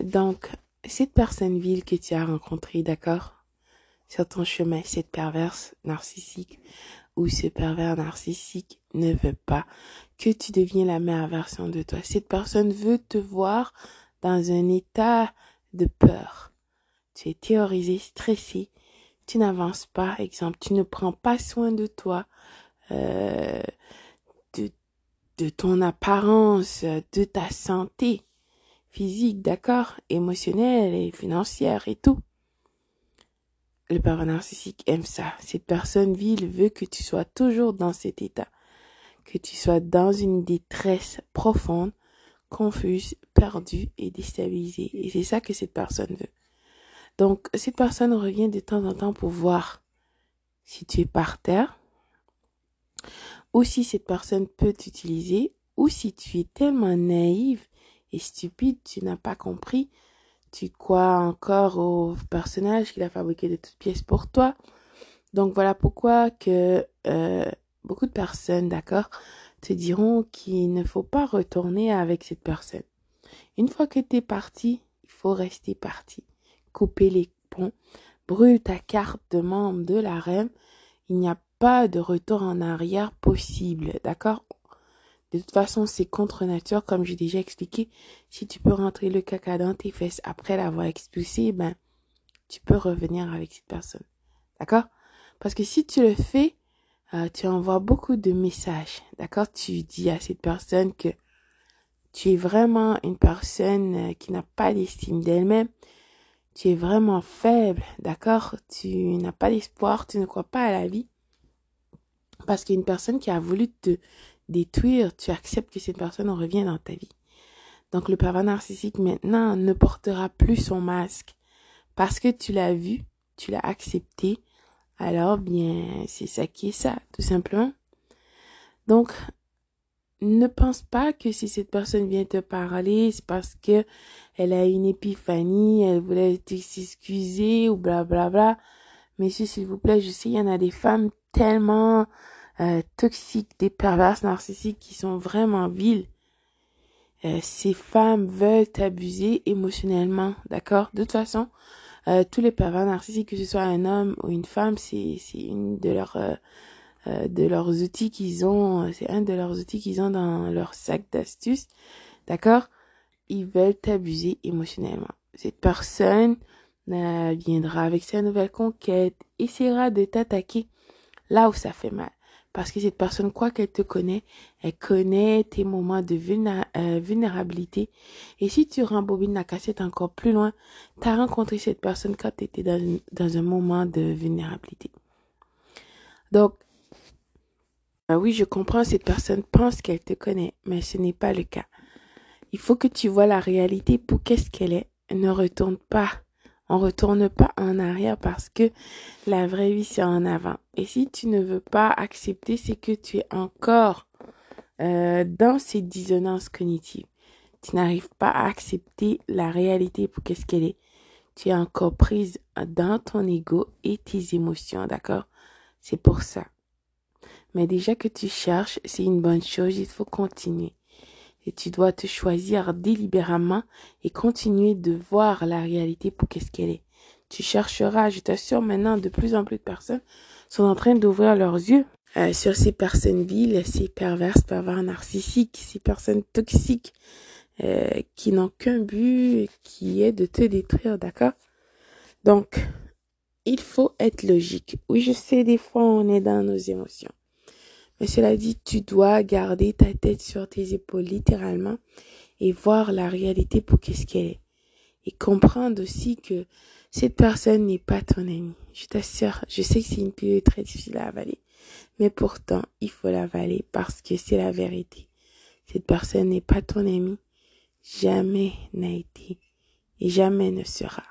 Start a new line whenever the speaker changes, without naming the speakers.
Donc, cette personne vile que tu as rencontrée, d'accord, sur ton chemin, cette perverse narcissique ou ce pervers narcissique ne veut pas que tu deviens la meilleure version de toi. Cette personne veut te voir dans un état de peur. Tu es théorisé, stressé, tu n'avances pas, exemple, tu ne prends pas soin de toi, euh, de ton apparence, de ta santé physique, d'accord, émotionnelle et financière et tout. Le pervers narcissique aime ça. Cette personne vile veut que tu sois toujours dans cet état, que tu sois dans une détresse profonde, confuse, perdue et déstabilisée. Et c'est ça que cette personne veut. Donc, cette personne revient de temps en temps pour voir si tu es par terre, ou si cette personne peut t'utiliser, ou si tu es tellement naïve et stupide, tu n'as pas compris tu crois encore au personnage qu'il a fabriqué de toutes pièces pour toi. Donc voilà pourquoi que euh, beaucoup de personnes, d'accord, te diront qu'il ne faut pas retourner avec cette personne. Une fois que tu es parti, il faut rester parti. Couper les ponts, brûle ta carte de membre de la reine. Il n'y a pas de retour en arrière possible, d'accord? De toute façon, c'est contre nature, comme j'ai déjà expliqué. Si tu peux rentrer le caca dans tes fesses après l'avoir expulsé, ben, tu peux revenir avec cette personne. D'accord? Parce que si tu le fais, euh, tu envoies beaucoup de messages. D'accord? Tu dis à cette personne que tu es vraiment une personne euh, qui n'a pas d'estime d'elle-même. Tu es vraiment faible. D'accord? Tu n'as pas d'espoir. Tu ne crois pas à la vie. Parce qu'une personne qui a voulu te détruire, tu acceptes que cette personne revient dans ta vie. Donc le pervers narcissique maintenant ne portera plus son masque parce que tu l'as vu, tu l'as accepté. Alors bien, c'est ça qui est ça, tout simplement. Donc ne pense pas que si cette personne vient te parler, c'est parce que elle a une épiphanie, elle voulait s'excuser ou bla bla bla. Messieurs, s'il vous plaît, je sais, il y en a des femmes tellement euh, toxiques, des perverses narcissiques qui sont vraiment viles. Euh, ces femmes veulent t'abuser émotionnellement, d'accord? De toute façon, euh, tous les pervers narcissiques, que ce soit un homme ou une femme, c'est une de leurs de leurs outils qu'ils ont, c'est un de leurs outils qu'ils ont dans leur sac d'astuces, d'accord? Ils veulent t'abuser émotionnellement. Cette personne viendra avec sa nouvelle conquête, essaiera de t'attaquer là où ça fait mal. Parce que cette personne, quoi qu'elle te connaît, elle connaît tes moments de euh, vulnérabilité. Et si tu rembobines la cassette encore plus loin, tu as rencontré cette personne quand tu étais dans, un moment de vulnérabilité. Donc, euh, oui, je comprends, cette personne pense qu'elle te connaît, mais ce n'est pas le cas. Il faut que tu vois la réalité pour qu'est-ce qu'elle est. Ne retourne pas on retourne pas en arrière parce que la vraie vie c'est en avant. Et si tu ne veux pas accepter, c'est que tu es encore euh, dans ces dissonances cognitives. Tu n'arrives pas à accepter la réalité pour qu'est-ce qu'elle est. Tu es encore prise dans ton ego et tes émotions, d'accord? C'est pour ça. Mais déjà que tu cherches, c'est une bonne chose, il faut continuer tu dois te choisir délibérément et continuer de voir la réalité pour qu'est-ce qu'elle est. Tu chercheras, je t'assure maintenant, de plus en plus de personnes sont en train d'ouvrir leurs yeux euh, sur ces personnes viles, ces perverses, pervers narcissiques, ces personnes toxiques euh, qui n'ont qu'un but, qui est de te détruire, d'accord? Donc, il faut être logique. Oui, je sais, des fois, on est dans nos émotions. Mais cela dit, tu dois garder ta tête sur tes épaules littéralement et voir la réalité pour qu'est-ce qu'elle est. Et comprendre aussi que cette personne n'est pas ton ami. Je t'assure, je sais que c'est une pilule très difficile à avaler. Mais pourtant, il faut l'avaler parce que c'est la vérité. Cette personne n'est pas ton ami. Jamais n'a été et jamais ne sera.